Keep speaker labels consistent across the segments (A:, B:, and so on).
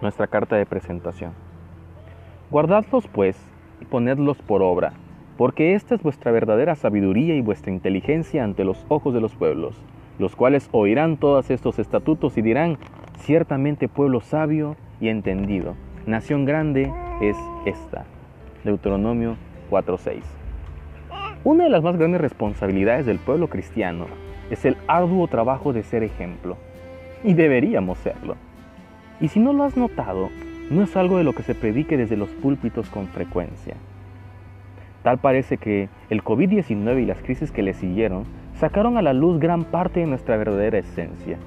A: nuestra carta de presentación. Guardadlos pues y ponedlos por obra, porque esta es vuestra verdadera sabiduría y vuestra inteligencia ante los ojos de los pueblos, los cuales oirán todos estos estatutos y dirán, ciertamente pueblo sabio y entendido, nación grande es esta. Deuteronomio 4:6. Una de las más grandes responsabilidades del pueblo cristiano es el arduo trabajo de ser ejemplo, y deberíamos serlo. Y si no lo has notado, no es algo de lo que se predique desde los púlpitos con frecuencia. Tal parece que el COVID-19 y las crisis que le siguieron sacaron a la luz gran parte de nuestra verdadera esencia.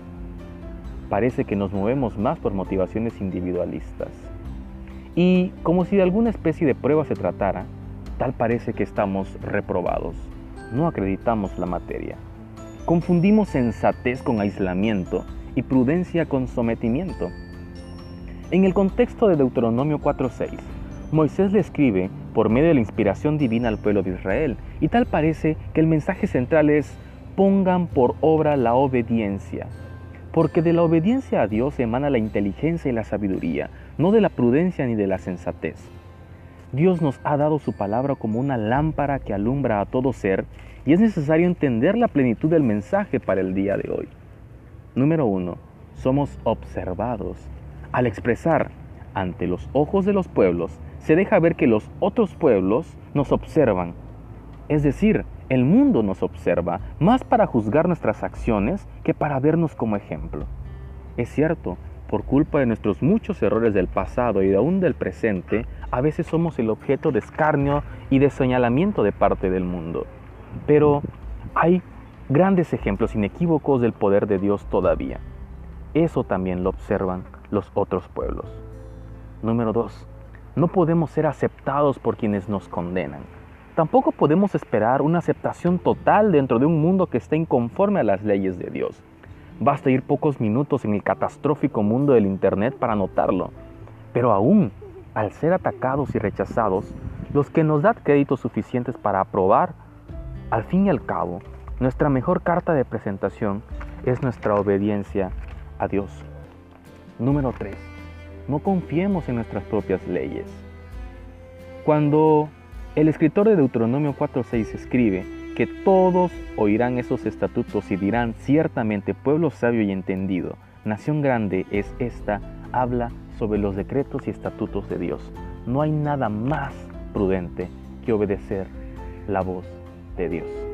A: Parece que nos movemos más por motivaciones individualistas. Y como si de alguna especie de prueba se tratara, tal parece que estamos reprobados. No acreditamos la materia. Confundimos sensatez con aislamiento y prudencia con sometimiento. En el contexto de Deuteronomio 4.6, Moisés le escribe por medio de la inspiración divina al pueblo de Israel, y tal parece que el mensaje central es pongan por obra la obediencia, porque de la obediencia a Dios emana la inteligencia y la sabiduría, no de la prudencia ni de la sensatez. Dios nos ha dado su palabra como una lámpara que alumbra a todo ser y es necesario entender la plenitud del mensaje para el día de hoy. Número 1. Somos observados. Al expresar ante los ojos de los pueblos, se deja ver que los otros pueblos nos observan. Es decir, el mundo nos observa más para juzgar nuestras acciones que para vernos como ejemplo. Es cierto, por culpa de nuestros muchos errores del pasado y aún del presente, a veces somos el objeto de escarnio y de señalamiento de parte del mundo. Pero hay grandes ejemplos inequívocos del poder de Dios todavía. Eso también lo observan los otros pueblos. Número 2. No podemos ser aceptados por quienes nos condenan. Tampoco podemos esperar una aceptación total dentro de un mundo que está inconforme a las leyes de Dios. Basta ir pocos minutos en el catastrófico mundo del Internet para notarlo. Pero aún, al ser atacados y rechazados, los que nos dan créditos suficientes para aprobar, al fin y al cabo, nuestra mejor carta de presentación es nuestra obediencia a Dios. Número 3. No confiemos en nuestras propias leyes. Cuando el escritor de Deuteronomio 4.6 escribe, que todos oirán esos estatutos y dirán ciertamente pueblo sabio y entendido, nación grande es esta, habla sobre los decretos y estatutos de Dios. No hay nada más prudente que obedecer la voz de Dios.